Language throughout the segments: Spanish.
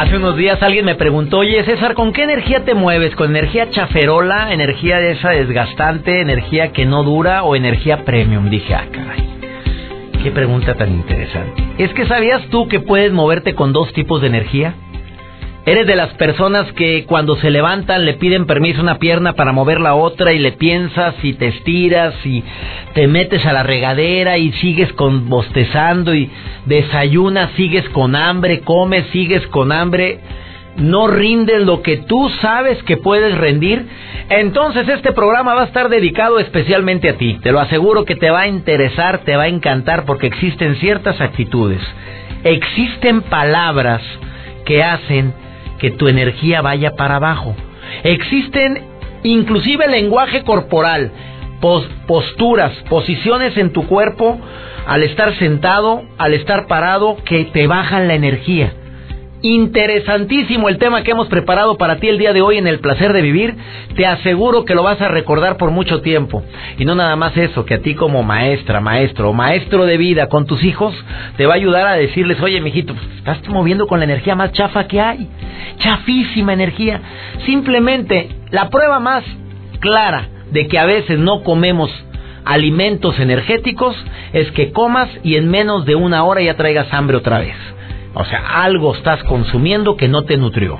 Hace unos días alguien me preguntó, oye César, ¿con qué energía te mueves? ¿Con energía chaferola, energía de esa desgastante, energía que no dura o energía premium? Dije, ah, caray. Qué pregunta tan interesante. Es que sabías tú que puedes moverte con dos tipos de energía. ¿Eres de las personas que cuando se levantan le piden permiso una pierna para mover la otra y le piensas y te estiras y te metes a la regadera y sigues con bostezando y desayunas, sigues con hambre, comes, sigues con hambre? no rindes lo que tú sabes que puedes rendir, entonces este programa va a estar dedicado especialmente a ti. Te lo aseguro que te va a interesar, te va a encantar porque existen ciertas actitudes, existen palabras que hacen que tu energía vaya para abajo. Existen inclusive lenguaje corporal, posturas, posiciones en tu cuerpo al estar sentado, al estar parado, que te bajan la energía. Interesantísimo el tema que hemos preparado para ti el día de hoy en el placer de vivir. Te aseguro que lo vas a recordar por mucho tiempo. Y no nada más eso, que a ti como maestra, maestro o maestro de vida con tus hijos, te va a ayudar a decirles, oye, mijito, pues, estás moviendo con la energía más chafa que hay. Chafísima energía. Simplemente la prueba más clara de que a veces no comemos alimentos energéticos es que comas y en menos de una hora ya traigas hambre otra vez. O sea, algo estás consumiendo que no te nutrió.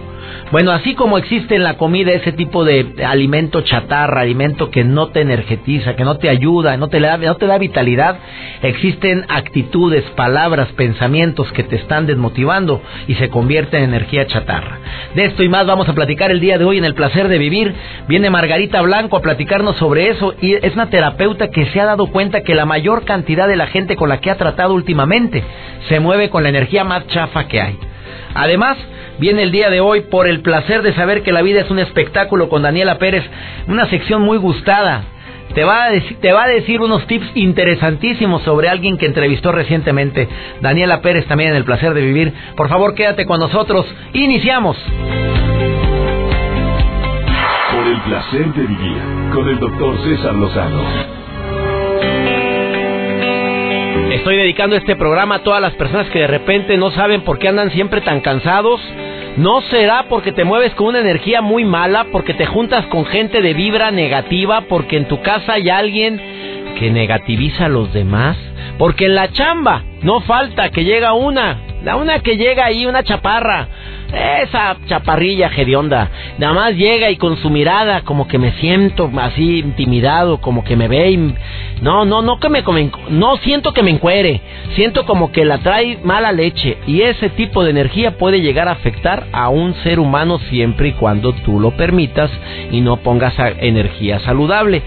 Bueno, así como existe en la comida ese tipo de alimento chatarra, alimento que no te energetiza, que no te ayuda, no te, da, no te da vitalidad, existen actitudes, palabras, pensamientos que te están desmotivando y se convierten en energía chatarra. De esto y más vamos a platicar el día de hoy en el placer de vivir. Viene Margarita Blanco a platicarnos sobre eso y es una terapeuta que se ha dado cuenta que la mayor cantidad de la gente con la que ha tratado últimamente se mueve con la energía más chafa que hay. Además, viene el día de hoy por el placer de saber que la vida es un espectáculo con Daniela Pérez, una sección muy gustada. Te va, a decir, te va a decir unos tips interesantísimos sobre alguien que entrevistó recientemente. Daniela Pérez también en el placer de vivir. Por favor, quédate con nosotros. Iniciamos. Por el placer de vivir con el doctor César Lozano. Estoy dedicando este programa a todas las personas que de repente no saben por qué andan siempre tan cansados. No será porque te mueves con una energía muy mala, porque te juntas con gente de vibra negativa, porque en tu casa hay alguien que negativiza a los demás, porque en la chamba no falta que llega una, la una que llega ahí, una chaparra, esa chaparrilla hedionda, nada más llega y con su mirada como que me siento así intimidado, como que me ve y... No, no, no que me... No siento que me encuere, siento como que la trae mala leche y ese tipo de energía puede llegar a afectar a un ser humano siempre y cuando tú lo permitas y no pongas energía saludable.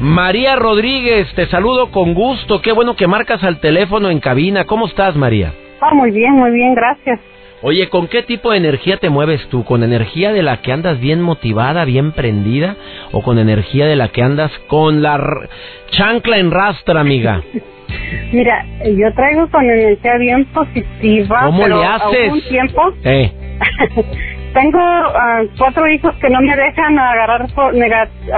María Rodríguez, te saludo con gusto. Qué bueno que marcas al teléfono en cabina. ¿Cómo estás, María? Ah, muy bien, muy bien, gracias. Oye, ¿con qué tipo de energía te mueves tú? ¿Con energía de la que andas bien motivada, bien prendida? ¿O con energía de la que andas con la chancla en rastra, amiga? Mira, yo traigo con energía bien positiva. ¿Cómo pero le haces? tiempo. Eh. tengo ah, cuatro hijos que no me dejan agarrar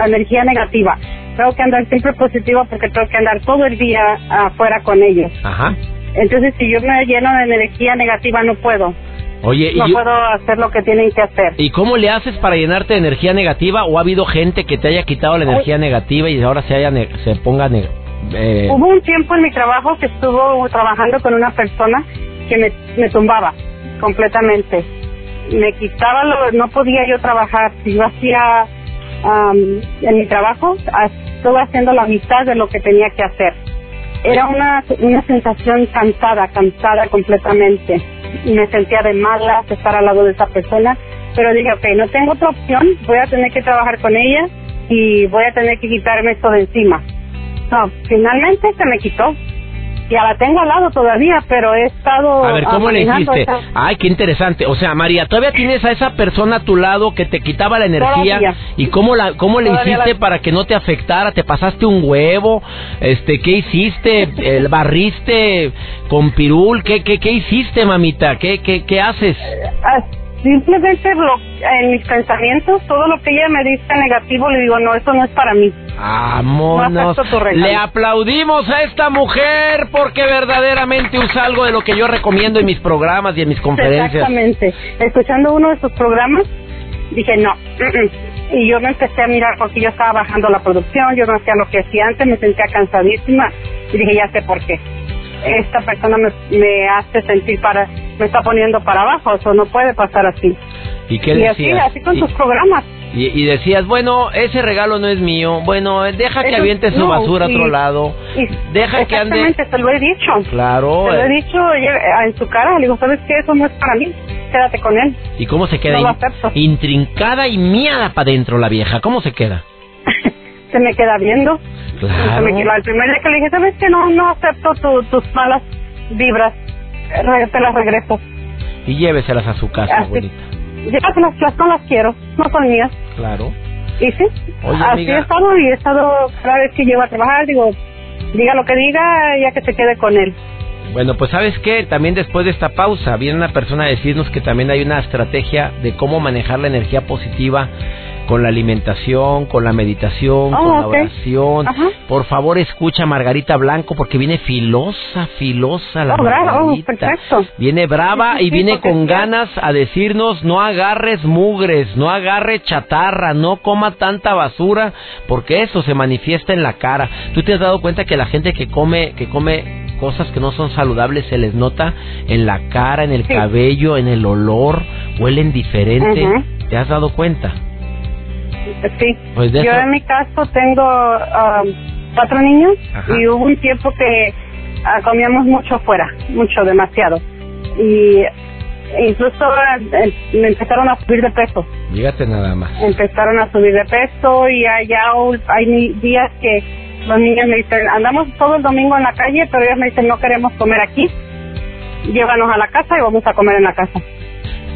energía negativa. Tengo que andar siempre positiva porque tengo que andar todo el día afuera con ellos. Ajá. Entonces, si yo me lleno de energía negativa, no puedo. Oye, no puedo hacer lo que tienen que hacer. ¿Y cómo le haces para llenarte de energía negativa? ¿O ha habido gente que te haya quitado la energía negativa y ahora se, haya se ponga... Eh... Hubo un tiempo en mi trabajo que estuvo trabajando con una persona que me, me tumbaba completamente. Me quitaba, lo, no podía yo trabajar. Si yo hacía en mi trabajo, estuve haciendo la mitad de lo que tenía que hacer. Era una, una sensación cansada, cansada completamente y me sentía de mala estar al lado de esa persona, pero dije, ok, no tengo otra opción, voy a tener que trabajar con ella y voy a tener que quitarme esto de encima. No, finalmente se me quitó. Ya la tengo al lado todavía, pero he estado. A ver, ¿cómo le hiciste? esa- Ay, qué interesante. O sea, María, todavía tienes a esa persona a tu lado que te quitaba la energía. Todavía. ¿Y cómo la cómo le Todavía hiciste la- para que no te afectara? ¿Te pasaste un huevo? Este, ¿qué hiciste? ¿El barriste con pirul? ¿Qué qué qué hiciste, mamita? ¿Qué qué qué haces? Ah, Simplemente en mis pensamientos, todo lo que ella me dice negativo, le digo, no, eso no es para mí. Vámonos. No. Le aplaudimos a esta mujer porque verdaderamente usa algo de lo que yo recomiendo en mis programas y en mis conferencias. Exactamente. Escuchando uno de sus programas, dije, no. Y yo me empecé a mirar porque yo estaba bajando la producción, yo no hacía lo que hacía antes, me sentía cansadísima y dije, ya sé por qué. Esta persona me, me hace sentir para, me está poniendo para abajo, eso no puede pasar así. ¿Y qué y así, decías? así con Y- sus programas. Y, y decías, bueno, ese regalo no es mío. Bueno, deja que Eso- aviente su no, basura a otro lado. Y Deja que ande. Exactamente, te lo he dicho. Claro. Te lo he dicho en su cara, le digo, ¿sabes qué? Eso no es para mí, quédate con él. ¿Y cómo se queda? No in- intrincada y miada para adentro la vieja. ¿Cómo se queda? Se me queda viendo. Claro. Se me queda- el primer día que le dije, ¿sabes qué? No, no acepto tu- tus malas vibras, Te las regreso. Y lléveselas a su casa, Así. abuelita. Llévatelas, las no las quiero, no son mías. Claro. Y sí, Oye, así amiga. he estado y he estado cada vez que llego a trabajar, digo, diga lo que diga, ya que se quede con él. Bueno, pues sabes qué, también después de esta pausa viene una persona a decirnos que también hay una estrategia de cómo manejar la energía positiva con la alimentación, con la meditación, Oh, con la oración. Ajá. Por favor, escucha a Margarita Blanco porque viene filosa, filosa la Oh, oh, Margarita. perfecto. Viene brava y viene con ganas a decirnos no agarres mugres, no agarre chatarra, no coma tanta basura, porque eso se manifiesta en la cara. ¿Tú te has dado cuenta que la gente que come que come cosas que no son saludables se les nota en la cara, en el Sí. cabello, en el olor, huelen diferente? ¿Te has dado cuenta? Sí. Pues Yo eso- en mi caso tengo um, cuatro niños Ajá. y hubo un tiempo que ah, comíamos mucho fuera, mucho, demasiado. Y incluso eh, me empezaron a subir de peso, Dígate nada más. empezaron a subir de peso y allá hay días que los niños me dicen, andamos todo el domingo en la calle, pero ellos me dicen, no queremos comer aquí, llévanos a la casa y vamos a comer en la casa.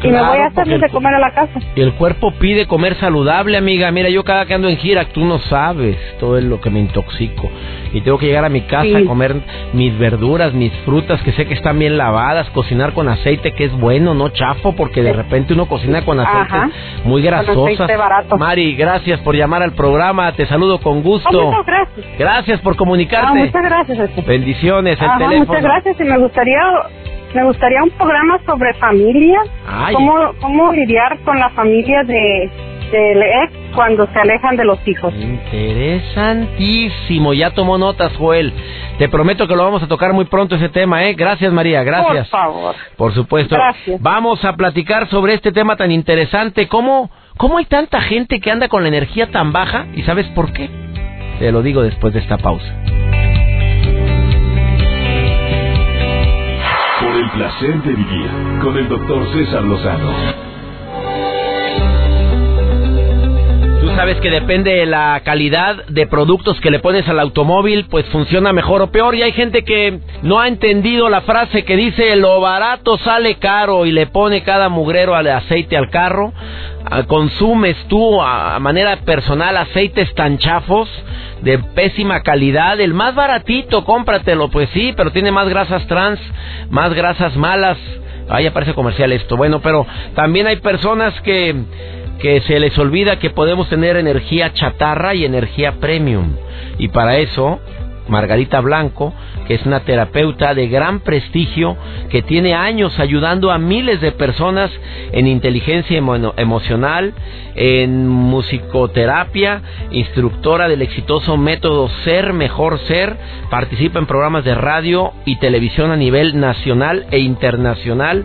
Y me voy a el de comer a la casa. Y el cuerpo pide comer saludable, amiga. Mira, yo cada que ando en gira, tú no sabes todo es lo que me intoxico. Y tengo que llegar a mi casa Sí. a comer mis verduras, mis frutas, que sé que están bien lavadas, cocinar con aceite, que es bueno, no chafo, porque de repente uno cocina con aceite Ajá. muy grasosa. Mari, gracias por llamar al programa. Te saludo con Oh, gusto. muchas gracias. Gracias por Ah, comunicarte. muchas gracias. este. Bendiciones, el Ajá, teléfono. muchas gracias y me gustaría me gustaría un programa sobre familia, Ay. cómo cómo lidiar con la familia de del ex cuando se alejan de los hijos. Interesantísimo, ya tomó notas, Joel. Te prometo que lo vamos a tocar muy pronto ese tema, ¿eh? Gracias, María, gracias. Por favor. Por supuesto. Gracias. Vamos a platicar sobre este tema tan interesante. ¿Cómo, ¿Cómo hay tanta gente que anda con la energía tan baja? ¿Y sabes por qué? Te lo digo después de esta pausa. Placer de vivir con el doctor César Lozano. Sabes que depende de la calidad de productos que le pones al automóvil, pues funciona mejor o peor. Y hay gente que no ha entendido la frase que dice lo barato sale caro y le pone cada mugrero al aceite al carro. Ah, Consumes tú a manera personal aceites tan chafos de pésima calidad. El más baratito, cómpratelo, pues sí, pero tiene más grasas trans, más grasas malas. Ahí aparece comercial esto. Bueno, pero también hay personas que que se les olvida que podemos tener energía chatarra y energía premium. Y para eso, Margarita Blanco, que es una terapeuta de gran prestigio, que tiene años ayudando a miles de personas en inteligencia emo- emocional, en musicoterapia, instructora del exitoso método Ser Mejor Ser, participa en programas de radio y televisión a nivel nacional e internacional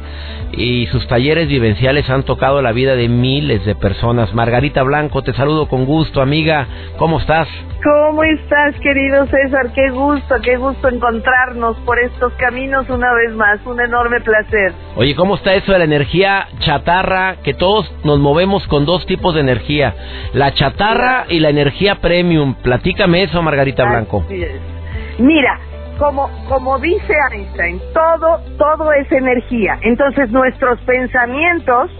y sus talleres vivenciales han tocado la vida de miles de personas. Margarita Blanco, te saludo con gusto, amiga. ¿Cómo estás? ¿Cómo estás, querido César? Qué gusto, qué gusto encontrarnos por estos caminos una vez más. Un enorme placer. Oye, ¿cómo está eso de la energía chatarra? Que todos nos movemos con dos tipos de energía, la chatarra y la energía premium. Platícame eso, Margarita Blanco. Así es. Mira, como, como dice Einstein, todo, todo es energía. Entonces nuestros pensamientos,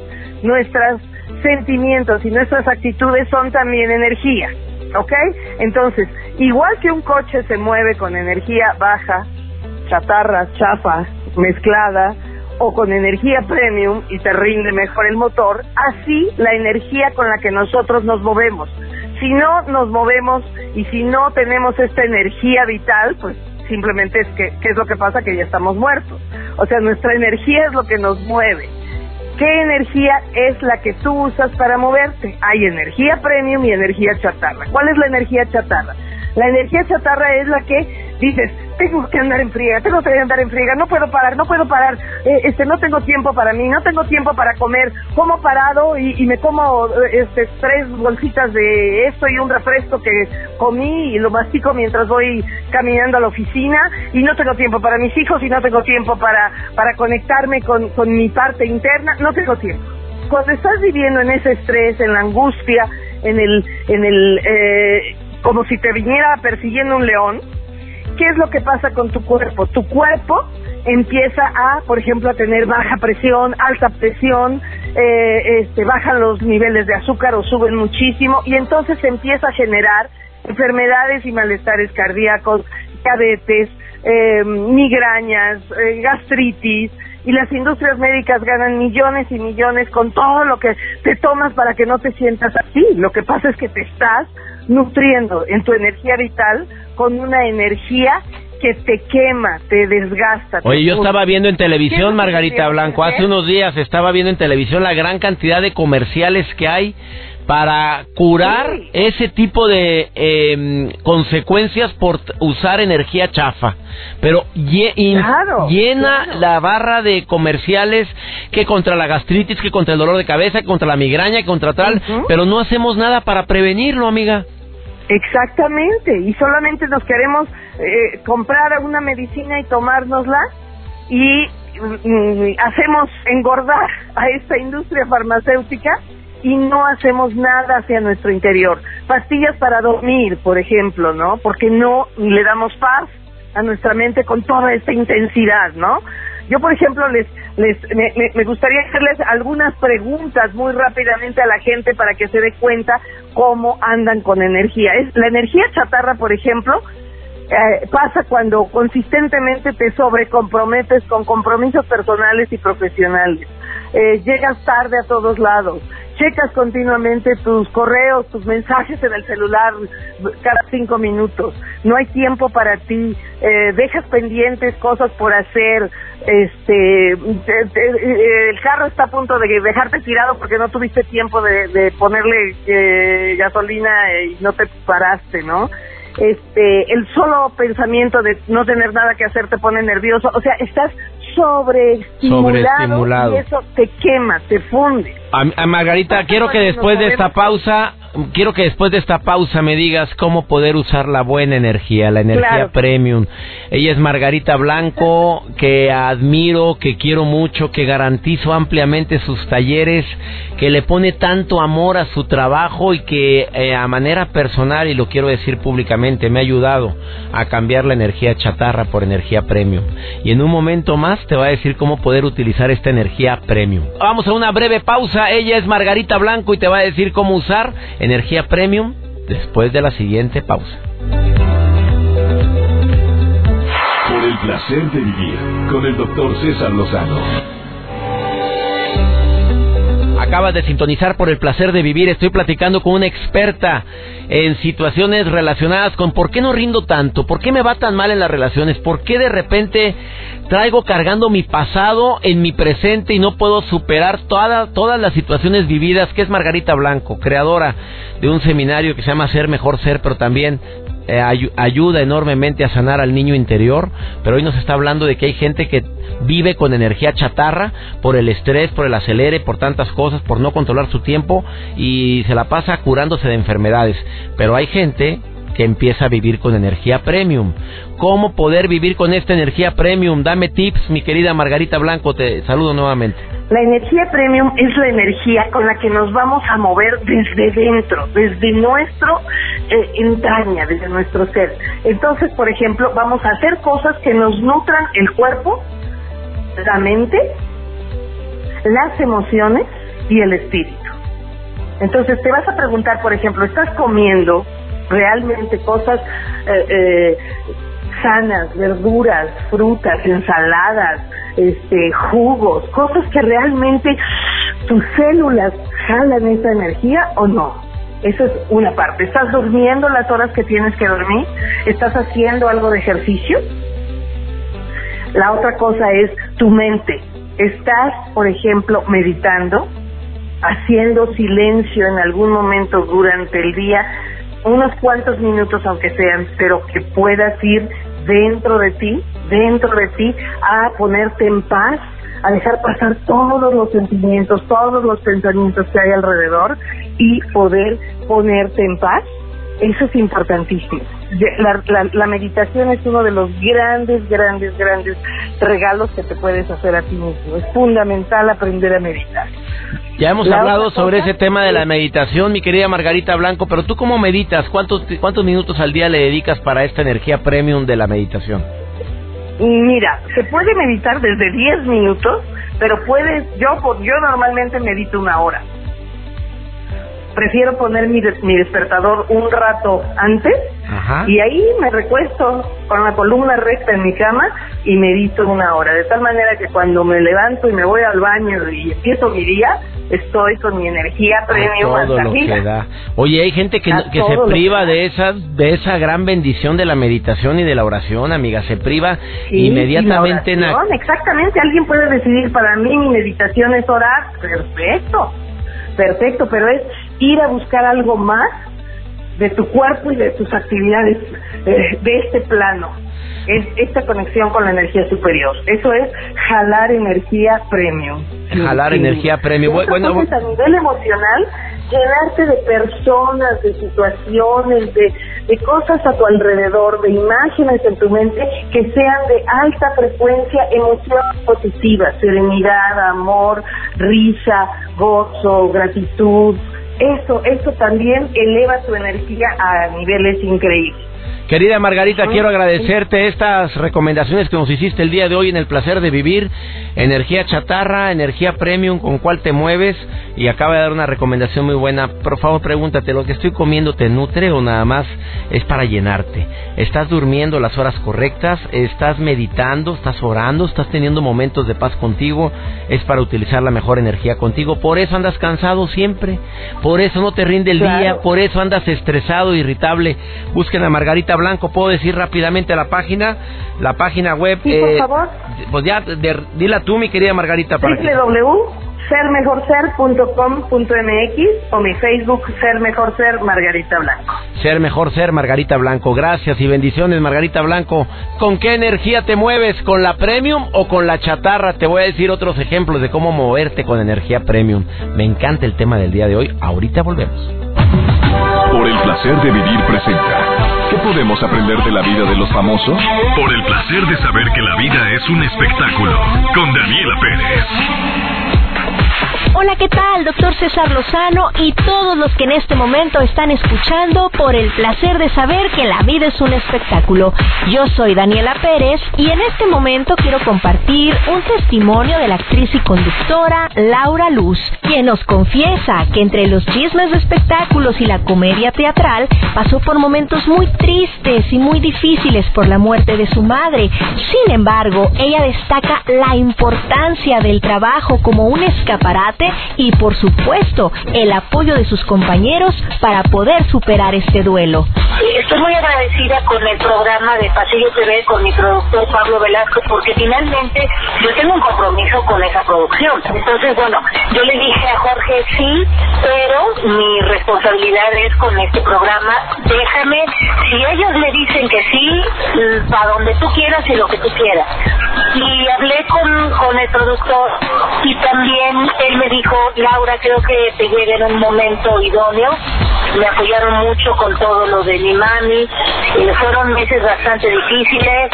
nuestros sentimientos y nuestras actitudes son también energía. ¿Ok? Entonces, igual que un coche se mueve con energía baja, chatarra, chafa, mezclada, o con energía premium y te rinde mejor el motor, así la energía con la que nosotros nos movemos. Si no nos movemos y si no tenemos esta energía vital, pues simplemente es que, ¿qué es lo que pasa? Que ya estamos muertos. O sea, nuestra energía es lo que nos mueve. ¿Qué energía es la que tú usas para moverte? Hay energía premium y energía chatarra. ¿Cuál es la energía chatarra? La energía chatarra es la que dices, tengo que andar en friega, tengo que andar en friega, no puedo parar, no puedo parar, eh, este, no tengo tiempo para mí, no tengo tiempo para comer, como parado y, me como eh, este, tres bolsitas de esto y un refresco que comí y lo mastico mientras voy caminando a la oficina y no tengo tiempo para mis hijos y no tengo tiempo para, para conectarme con, con mi parte interna, no tengo tiempo. Cuando estás viviendo en ese estrés, en la angustia, en el, en el, eh, como si te viniera persiguiendo un león, ¿qué es lo que pasa con tu cuerpo? Tu cuerpo empieza a, por ejemplo, a tener baja presión, alta presión, eh, este, bajan los niveles de azúcar o suben muchísimo y entonces empieza a generar enfermedades y malestares cardíacos, diabetes, eh, migrañas, eh, gastritis, y las industrias médicas ganan millones y millones con todo lo que te tomas para que no te sientas así. Lo que pasa es que te estás nutriendo en tu energía vital con una energía que te quema, te desgasta. Oye, yo estaba viendo en televisión, Margarita Blanco, hace unos días estaba viendo en televisión la gran cantidad de comerciales que hay para curar ese tipo de em, consecuencias por usar energía chafa. Pero llena la barra de comerciales que contra la gastritis, que contra el dolor de cabeza, que contra la migraña, que contra tal, pero no hacemos nada para prevenirlo, amiga. Exactamente, y solamente nos queremos eh, comprar una medicina y tomárnosla y mm, hacemos engordar a esta industria farmacéutica y no hacemos nada hacia nuestro interior. Pastillas para dormir, por ejemplo, ¿no? Porque no le damos paz a nuestra mente con toda esta intensidad, ¿no? Yo, por ejemplo, les, les me, gustaría hacerles algunas preguntas muy rápidamente a la gente para que se dé cuenta cómo andan con energía. Es, la energía chatarra, por ejemplo, eh, pasa cuando consistentemente te sobrecomprometes con compromisos personales y profesionales. Eh, llegas tarde a todos lados, checas continuamente tus correos, tus mensajes en el celular cada cinco minutos, no hay tiempo para ti, eh, dejas pendientes cosas por hacer, este, el carro está a punto de dejarte tirado porque no tuviste tiempo de, ponerle eh, gasolina y no te paraste, ¿no? Este, el solo pensamiento de no tener nada que hacer te pone nervioso, o sea, estás sobreestimulado, y eso te quema, te funde. A, Margarita, quiero que después de esta pausa, quiero que después de esta pausa me digas cómo poder usar la buena energía, la energía premium. Ella es Margarita Blanco, que admiro, que quiero mucho, que garantizo ampliamente sus talleres, que le pone tanto amor a su trabajo y que eh, a manera personal, y lo quiero decir públicamente, me ha ayudado a cambiar la energía chatarra por energía premium. Y en un momento más te va a decir cómo poder utilizar esta energía premium. Vamos a una breve pausa. Ella es Margarita Blanco y te va a decir cómo usar energía premium después de la siguiente pausa. Por el placer de vivir con el doctor César Lozano. Acabas de sintonizar por el placer de vivir. Estoy platicando con una experta en situaciones relacionadas con por qué no rindo tanto, por qué me va tan mal en las relaciones, por qué de repente traigo cargando mi pasado en mi presente y no puedo superar todas las situaciones vividas, que es Margarita Blanco, creadora de un seminario que se llama Ser Mejor Ser, pero también eh, ayuda enormemente a sanar al niño interior, pero hoy nos está hablando de que hay gente que vive con energía chatarra por el estrés, por el acelere, por tantas cosas, por no controlar su tiempo y se la pasa curándose de enfermedades. Pero hay gente que empieza a vivir con energía premium. ¿Cómo poder vivir con esta energía premium? Dame tips, mi querida Margarita Blanco, te saludo nuevamente. La energía premium es la energía con la que nos vamos a mover desde dentro, desde nuestro eh, entraña, desde nuestro ser. Entonces, por ejemplo, vamos a hacer cosas que nos nutran el cuerpo, la mente, las emociones y el espíritu. Entonces te vas a preguntar, por ejemplo, ¿estás comiendo realmente cosas eh, eh, sanas, verduras, frutas, ensaladas, este, jugos, cosas que realmente tus células jalan esa energía o no. Esa es una parte. ¿Estás durmiendo las horas que tienes que dormir? ¿Estás haciendo algo de ejercicio? La otra cosa es tu mente. ¿Estás, por ejemplo, meditando? ¿Haciendo silencio en algún momento durante el día? Unos cuantos minutos aunque sean, pero que puedas ir dentro de ti, dentro de ti, a ponerte en paz, a dejar pasar todos los sentimientos, todos los pensamientos que hay alrededor y poder ponerte en paz. Eso es importantísimo. La, meditación es uno de los grandes, grandes, grandes regalos que te puedes hacer a ti mismo. Es fundamental aprender a meditar. Ya hemos hablado sobre ese tema de la meditación, mi querida Margarita Blanco, pero tú cómo meditas? ¿Cuántos, cuántos minutos al día le dedicas para esta energía premium de la meditación? Mira, se puede meditar desde 10 minutos, pero puedes, yo, yo normalmente medito una hora prefiero poner mi, mi despertador un rato antes y ahí me recuesto con la columna recta en mi cama y medito una hora, de tal manera que cuando me levanto y me voy al baño y empiezo mi día, estoy con mi energía premium todo lo que da. Oye, hay gente que, que se priva de esa de esa gran bendición de la meditación y de la oración, amiga, se priva inmediatamente. en Exactamente, alguien puede decidir para mí mi meditación es orar, perfecto, perfecto, pero es ir a buscar algo más de tu cuerpo y de tus actividades eh, de este plano. Es esta conexión con la energía superior. Eso es jalar energía premium. Jalar energía premium. Bueno, a nivel emocional, llenarte de personas, de situaciones, de, de cosas a tu alrededor, de imágenes en tu mente que sean de alta frecuencia, emociones positivas, serenidad, amor, risa, gozo, gratitud, eso, eso también eleva tu energía a niveles increíbles. Querida Margarita, quiero agradecerte estas recomendaciones que nos hiciste el día de hoy en el placer de vivir. Energía chatarra, energía premium, con cuál te mueves. Y acaba de dar una recomendación muy buena. Por favor, pregúntate, ¿lo que estoy comiendo te nutre o nada más es para llenarte? ¿Estás durmiendo las horas correctas? ¿Estás meditando? ¿Estás orando? ¿Estás teniendo momentos de paz contigo? Es para utilizar la mejor energía contigo. Por eso andas cansado siempre. Por eso no te rinde el día. Por eso andas estresado, irritable. Busquen a Margarita Blanco, ¿puedo decir rápidamente la página? La página web. Sí, por eh, favor. Pues ya, dila tú, mi querida Margarita. Para www.sermejorser.com.mx o mi Facebook Ser Mejor Ser Margarita Blanco. Ser Mejor Ser Margarita Blanco. Gracias y bendiciones, Margarita Blanco. ¿Con qué energía te mueves? ¿Con la premium o con la chatarra? Te voy a decir otros ejemplos de cómo moverte con energía premium. Me encanta el tema del día de hoy. Ahorita volvemos. Por el placer de vivir presenta. ¿Qué podemos aprender de la vida de los famosos? Por el placer de saber que la vida es un espectáculo. Con Daniela Pérez. Hola, ¿qué tal? Doctor César Lozano y todos los que en este momento están escuchando por el placer de saber que la vida es un espectáculo. Yo soy Daniela Pérez y en este momento quiero compartir un testimonio de la actriz y conductora Laura Luz, quien nos confiesa que entre los chismes de espectáculos y la comedia teatral pasó por momentos muy tristes y muy difíciles por la muerte de su madre. Sin embargo, ella destaca la importancia del trabajo como un escaparate y por supuesto el apoyo de sus compañeros para poder superar este duelo. Estoy muy agradecida con el programa de Pasillo TV, con mi productor Pablo Velasco, porque finalmente yo tengo un compromiso con esa producción. Entonces, bueno, yo le dije a Jorge sí, pero mi responsabilidad es con este programa, déjame, si ellos me dicen que sí, para donde tú quieras y lo que tú quieras. Y hablé con, con el productor y también él me dijo, Laura, creo que te llega en un momento idóneo me apoyaron mucho con todo lo de mi mami. Eh, fueron meses bastante difíciles.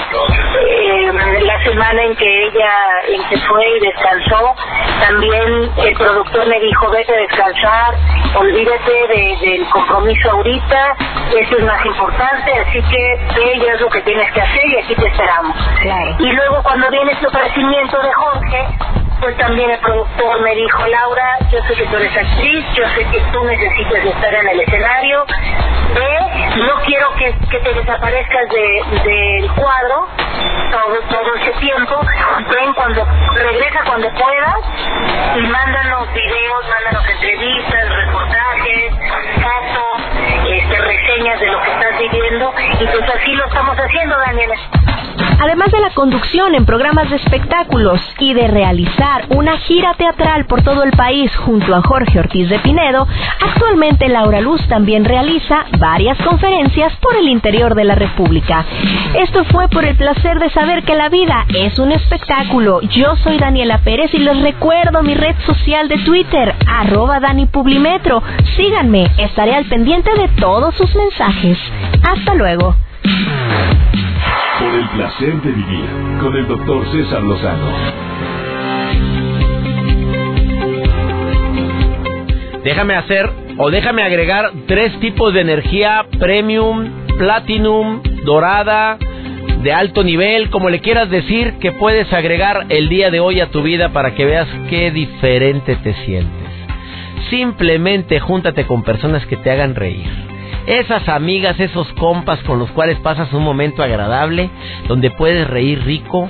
Eh, la semana en que ella en que fue y descansó, también el productor me dijo, vete a descansar, olvídate del compromiso ahorita, eso es más importante, así que ve es lo que tienes que hacer y aquí te esperamos. Y luego cuando viene este ofrecimiento de Jorge, pues también el productor me dijo, Laura, yo sé que tú eres actriz, yo sé que tú necesitas estar en el escenario, ve, no quiero que, te desaparezcas del cuadro todo, todo ese tiempo, ven cuando, regresa cuando puedas y mándanos videos, mándanos entrevistas, reportajes, fotos, este, reseñas de lo que estás viviendo y pues así lo estamos haciendo, Daniela. Además de la conducción en programas de espectáculos y de realizar una gira teatral por todo el país junto a Jorge Ortiz de Pinedo, actualmente Laura Luz también realiza varias conferencias por el interior de la República. Esto fue por el placer de saber que la vida es un espectáculo. Yo soy Daniela Pérez y les recuerdo mi red social de Twitter, arroba Dani Publimetro. Síganme, estaré al pendiente de todos sus mensajes. Hasta luego. Por el placer de vivir con el doctor César Lozano. Déjame hacer o déjame agregar tres tipos de energía premium, platinum, dorada, de alto nivel, como le quieras decir, que puedes agregar el día de hoy a tu vida para que veas qué diferente te sientes. Simplemente júntate con personas que te hagan reír esas amigas, esos compas con los cuales pasas un momento agradable, donde puedes reír rico,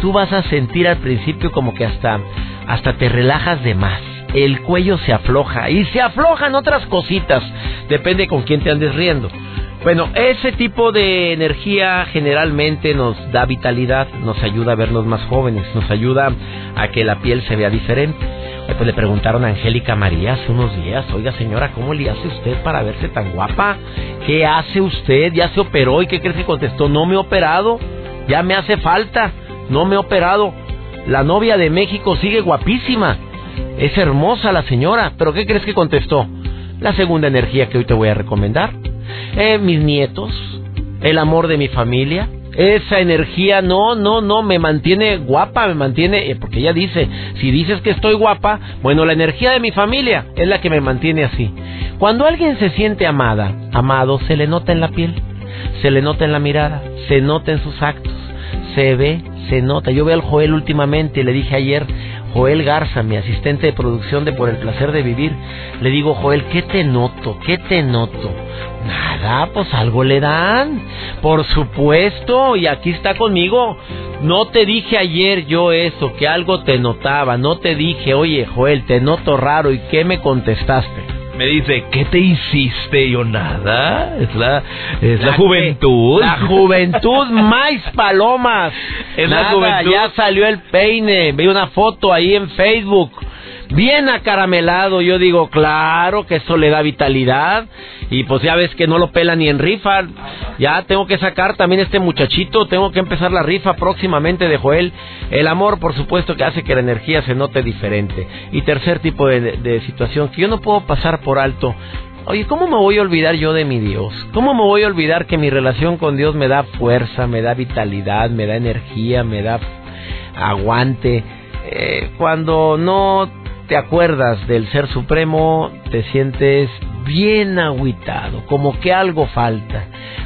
tú vas a sentir al principio como que hasta, hasta te relajas de más. El cuello se afloja y se aflojan otras cositas, depende con quién te andes riendo. Bueno, ese tipo de energía generalmente nos da vitalidad, nos ayuda a vernos más jóvenes, nos ayuda a que la piel se vea diferente. Pues le preguntaron a Angélica María hace unos días, oiga señora, ¿cómo le hace usted para verse tan guapa? ¿Qué hace usted? ¿Ya se operó? ¿Y qué crees que contestó? No me he operado, ya me hace falta, no me he operado. La novia de México sigue guapísima, es hermosa la señora, pero ¿qué crees que contestó? La segunda energía que hoy te voy a recomendar. Eh, mis nietos, el amor de mi familia, esa energía no, no, no, me mantiene guapa, me mantiene, eh, porque ella dice, si dices que estoy guapa, bueno, la energía de mi familia es la que me mantiene así. Cuando alguien se siente amada, amado, se le nota en la piel, se le nota en la mirada, se nota en sus actos, se ve, se nota. Yo veo al Joel últimamente, le dije ayer, Joel Garza, mi asistente de producción de Por el Placer de Vivir, le digo, Joel, ¿qué te noto? ¿Qué te noto? Nada, pues algo le dan. Por supuesto, y aquí está conmigo. No te dije ayer yo eso, que algo te notaba. No te dije, oye, Joel, te noto raro. ¿Y qué me contestaste? Me dice, ¿qué te hiciste? Yo nada. Es la, es la, juventud. La juventud, más palomas. Es la juventud. Ya salió el peine. Vi una foto ahí en Facebook bien acaramelado. Yo digo, claro que eso le da vitalidad. Y pues ya ves que no lo pela ni en rifa. Ya tengo que sacar también este muchachito. Tengo que empezar la rifa próximamente de Joel. El amor, por supuesto, que hace que la energía se note diferente. Y tercer tipo de, de situación que yo no puedo pasar por alto. Oye, ¿cómo me voy a olvidar yo de mi Dios? ¿Cómo me voy a olvidar que mi relación con Dios me da fuerza, me da vitalidad, me da energía, me da aguante? Eh, cuando no te acuerdas del Ser Supremo, te sientes bien agüitado, como que algo falta.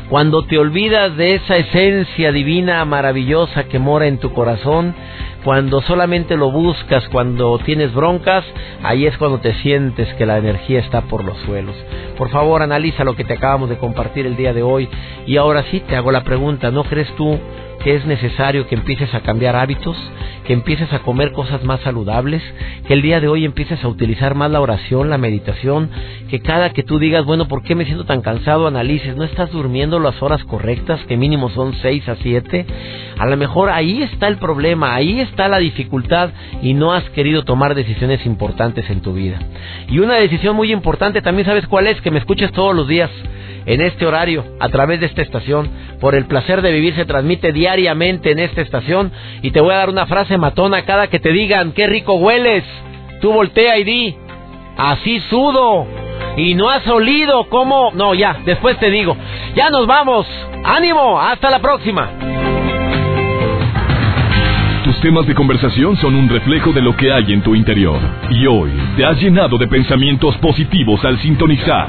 Cuando te olvidas de esa esencia divina maravillosa que mora en tu corazón, cuando solamente lo buscas, cuando tienes broncas, ahí es cuando te sientes que la energía está por los suelos. Por favor, analiza lo que te acabamos de compartir el día de hoy. Y ahora sí te hago la pregunta, ¿no crees tú que es necesario que empieces a cambiar hábitos, que empieces a comer cosas más saludables, que el día de hoy empieces a utilizar más la oración, la meditación, que cada que tú digas, bueno, ¿por qué me siento tan cansado? Analices, ¿no estás durmiendo las horas correctas, que mínimo son seis a siete? A lo mejor ahí está el problema, ahí está la dificultad y no has querido tomar decisiones importantes en tu vida. Y una decisión muy importante también sabes cuál es, que me escuches todos los días en este horario, a través de esta estación. Por el placer de vivir se transmite diariamente en esta estación y te voy a dar una frase matona cada que te digan, qué rico hueles. Tú voltea y di, así sudo. y no has olido cómo... No, ya, después te digo. Ya nos vamos. Ánimo, hasta la próxima. Tus temas de conversación son un reflejo de lo que hay en tu interior. Y hoy te has llenado de pensamientos positivos al sintonizar.